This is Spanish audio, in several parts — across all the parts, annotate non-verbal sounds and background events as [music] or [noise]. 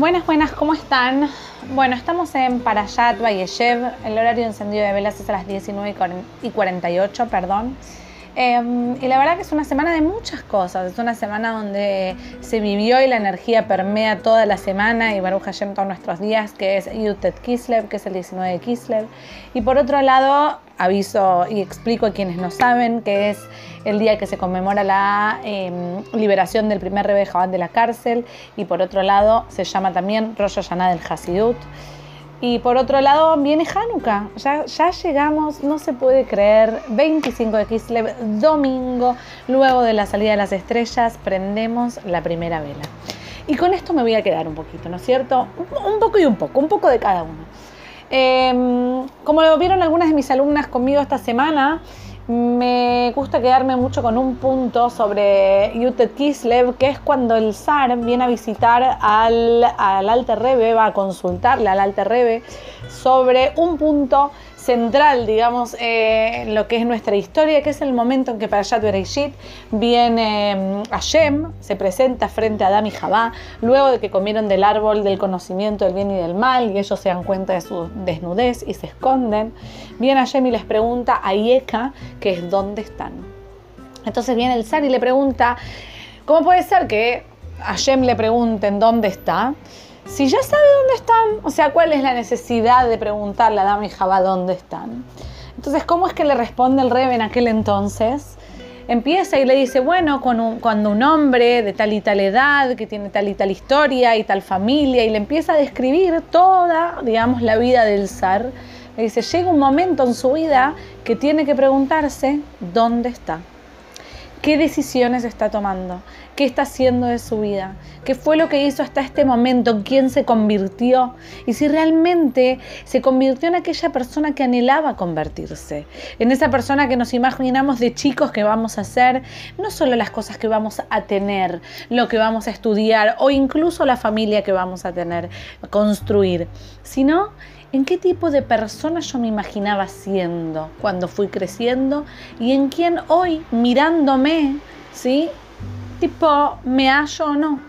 Buenas, buenas, ¿cómo están? Bueno, estamos en Parashat Vayeshev. El horario de encendido de velas es a las 19 y 48, perdón. Em, y la verdad que es una semana de muchas cosas. Es una semana donde se vivió y la energía permea toda la semana y Baruch Hashem todos nuestros días, que es Yutet Kislev, que es el 19 de Kislev. Y por otro lado, aviso y explico a quienes no saben que es el día que se conmemora la em, liberación del primer Jabán de la cárcel y por otro lado se llama también Rosh Hashanah del Hasidut. Y por otro lado viene Hanukkah, ya, llegamos, no se puede creer, 25 de Kislev, domingo, luego de la salida de las estrellas, prendemos la primera vela. Y con esto me voy a quedar un poquito, ¿no es cierto? Un, poco y un poco, un poco de cada uno. Em, como lo vieron algunas de mis alumnas conmigo esta semana, me gusta quedarme mucho con un punto sobre Yutet Kislev, que es cuando el zar viene a visitar al, al Alter Rebbe, va a consultarle al Alter Rebbe sobre un punto central, digamos, eh, en lo que es nuestra historia, que es el momento en que Parashat Bereishit viene mm, Hashem, se presenta frente a Adam y Jabá, luego de que comieron del árbol del conocimiento del bien y del mal, y ellos se dan cuenta de su desnudez y se esconden. Viene Hashem y les pregunta a Yeka, que es dónde están. Entonces viene el zar y le pregunta, ¿cómo puede ser que Hashem le pregunten dónde está? Si ya sabe dónde están, o sea, cuál es la necesidad de preguntarle a Adam y Jabá dónde están. Entonces, ¿cómo es que le responde el rebe en aquel entonces? Empieza y le dice, bueno, cuando un hombre de tal y tal edad, que tiene tal y tal historia y tal familia, y le empieza a describir toda, digamos, la vida del zar, le dice, llega un momento en su vida que tiene que preguntarse dónde está qué decisiones está tomando, qué está haciendo de su vida, qué fue lo que hizo hasta este momento, en quién se convirtió y si realmente se convirtió en aquella persona que anhelaba convertirse, en esa persona que nos imaginamos de chicos que vamos a hacer, no solo las cosas que vamos a tener, lo que vamos a estudiar o incluso la familia que vamos a tener, construir, sino en qué tipo de persona yo me imaginaba siendo cuando fui creciendo y en quién hoy, mirándome, ¿sí? Tipo, ¿me hallo o no?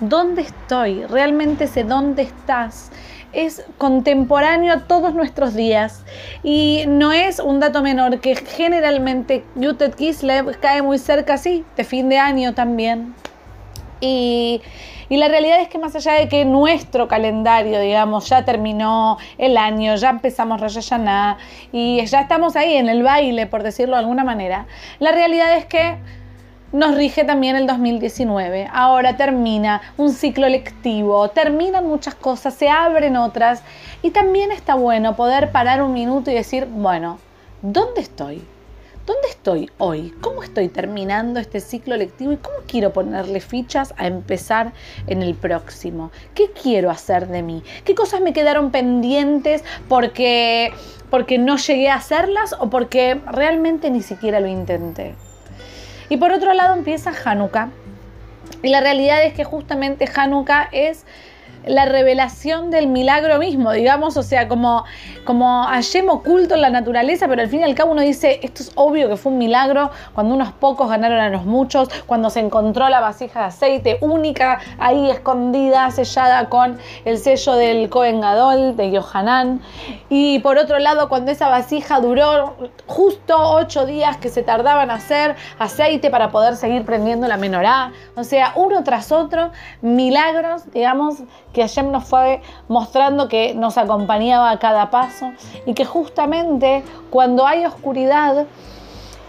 ¿Dónde estoy? ¿Realmente sé dónde estás? Es contemporáneo a todos nuestros días y no es un dato menor que generalmente Yutet Kislev cae muy cerca, sí, de fin de año también. Y y la realidad es que más allá de que nuestro calendario, digamos, ya terminó el año, ya empezamos Rosh Hashanah y ya estamos ahí en el baile, por decirlo de alguna manera, la realidad es que nos rige también el 2019. Ahora termina un ciclo lectivo, terminan muchas cosas, se abren otras y también está bueno poder parar un minuto y decir, bueno, ¿dónde estoy? ¿Dónde estoy hoy? ¿Cómo estoy terminando este ciclo lectivo y cómo quiero ponerle fichas a empezar en el próximo? ¿Qué quiero hacer de mí? ¿Qué cosas me quedaron pendientes porque, porque no llegué a hacerlas o porque realmente ni siquiera lo intenté? Y por otro lado empieza Hanukkah. Y la realidad es que justamente Hanukkah es la revelación del milagro mismo, digamos, o sea, como, como Hashem oculto en la naturaleza, pero al fin y al cabo uno dice, esto es obvio que fue un milagro cuando unos pocos ganaron a los muchos, cuando se encontró la vasija de aceite única ahí escondida, sellada con el sello del Cohen Gadol, de Yohanan, y por otro lado, cuando esa vasija duró justo ocho días que se tardaban a hacer aceite para poder seguir prendiendo la menorá, o sea, uno tras otro, milagros, digamos, que Hashem nos fue mostrando que nos acompañaba a cada paso y que justamente cuando hay oscuridad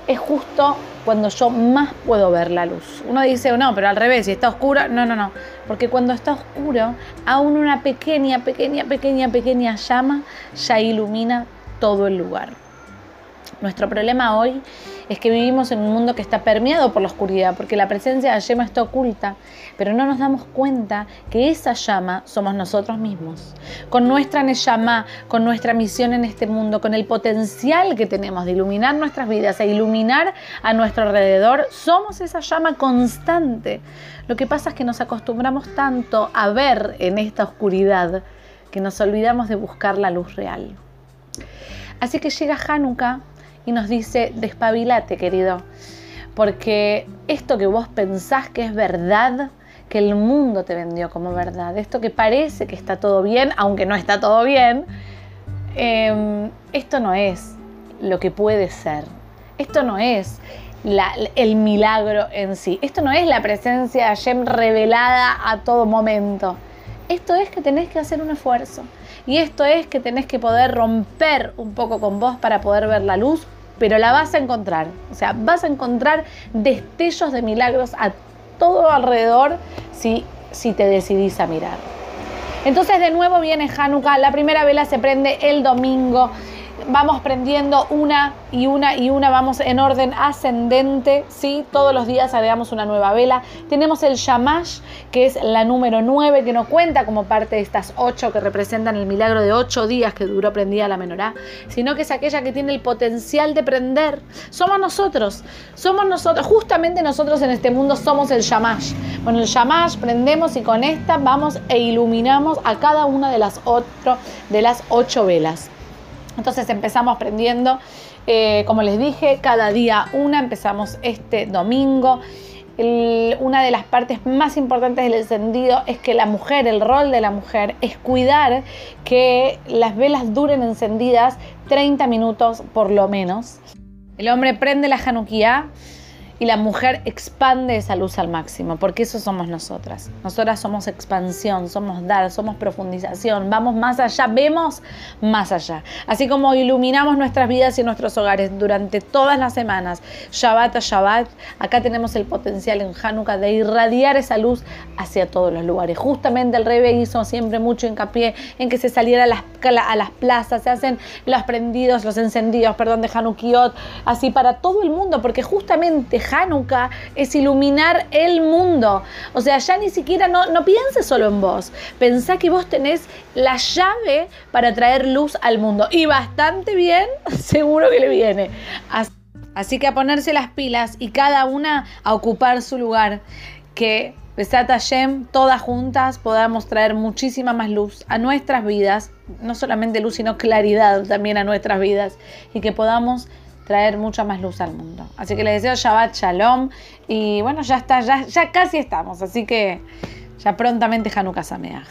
es justo cuando yo más puedo ver la luz. Uno dice, no, pero al revés, si está oscuro, no, no, no, porque cuando está oscuro, aún una pequeña, pequeña, pequeña, pequeña llama ya ilumina todo el lugar. Nuestro problema hoy es que vivimos en un mundo que está permeado por la oscuridad, porque la presencia de llama está oculta, pero no nos damos cuenta que esa llama somos nosotros mismos. Con nuestra Neshama, con nuestra misión en este mundo, con el potencial que tenemos de iluminar nuestras vidas e iluminar a nuestro alrededor, somos esa llama constante. Lo que pasa es que nos acostumbramos tanto a ver en esta oscuridad que nos olvidamos de buscar la luz real. Así que llega Hanukkah y nos dice, despabilate querido, porque esto que vos pensás que es verdad, que el mundo te vendió como verdad, esto que parece que está todo bien, aunque no está todo bien, em, esto no es lo que puede ser. Esto no es el milagro en sí. Esto no es la presencia de Hashem revelada a todo momento. Esto es que tenés que hacer un esfuerzo. Y esto es que tenés que poder romper un poco con vos para poder ver la luz, pero la vas a encontrar. O sea, vas a encontrar destellos de milagros a todo alrededor si, si te decidís a mirar. Entonces de nuevo viene Hanukkah, la primera vela se prende el domingo vamos prendiendo una y una y una, vamos en orden ascendente, ¿sí? Todos los días agregamos una nueva vela. Tenemos el Shamash, que es la número 9, que no cuenta como parte de estas ocho que representan el milagro de ocho días que duró prendida la menorá, sino que es aquella que tiene el potencial de prender. Somos nosotros, somos nosotros, justamente nosotros en este mundo somos el Shamash. Bueno, el Shamash prendemos y con esta vamos e iluminamos a cada una de las, otro, de las ocho velas. Entonces empezamos prendiendo, eh, como les dije, cada día una, empezamos este domingo. una de las partes más importantes del encendido es que la mujer, el rol de la mujer es cuidar que las velas duren encendidas 30 minutos por lo menos. El hombre prende la Hanukkah y la mujer expande esa luz al máximo, porque eso somos nosotras. Nosotras somos expansión, somos dar, somos profundización, vamos más allá, vemos más allá. Así como iluminamos nuestras vidas y nuestros hogares durante todas las semanas, Shabbat a Shabbat, acá tenemos el potencial en Hanukkah de irradiar esa luz hacia todos los lugares. Justamente el Rebe hizo siempre mucho hincapié en que se saliera a las, a las plazas, se hacen los prendidos, los encendidos, perdón, de Hanukkot, así para todo el mundo, porque justamente Hanukkah es iluminar el mundo. O sea, ya ni siquiera no, no pienses solo en vos. Pensá que vos tenés la llave para traer luz al mundo. Y bastante bien, [laughs] seguro que le viene. Así que a ponerse las pilas y cada una a ocupar su lugar. Que Besat Hashem, todas juntas podamos traer muchísima más luz a nuestras vidas, no solamente luz, sino claridad también a nuestras vidas, y que podamos traer mucha más luz al mundo. Así que les deseo Shabbat Shalom y bueno, ya está, ya, ya casi estamos, así que ya prontamente Hanukkah Sameach.